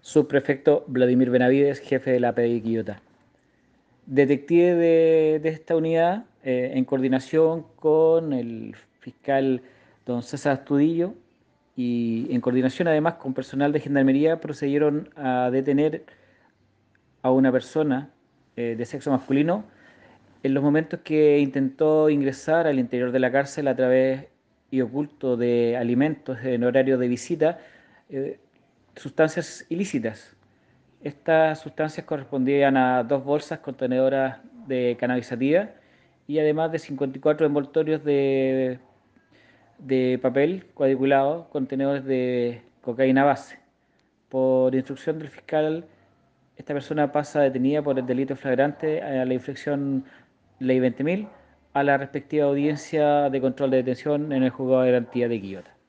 subprefecto Vladimir Benavides, jefe de la PDI Quillota. Detective de, esta unidad, eh, en coordinación con el fiscal don César Astudillo y en coordinación además con personal de Gendarmería, procedieron a detener a una persona eh, de sexo masculino en los momentos que intentó ingresar al interior de la cárcel a través y oculto de alimentos en horario de visita, eh, sustancias ilícitas. Estas sustancias correspondían a dos bolsas contenedoras de cannabisativa y además de 54 envoltorios de, de papel cuadriculado contenedores de cocaína base. Por instrucción del fiscal, esta persona pasa detenida por el delito flagrante a la infracción Ley 20.000 a la respectiva audiencia de control de detención en el juzgado de garantía de Quillota.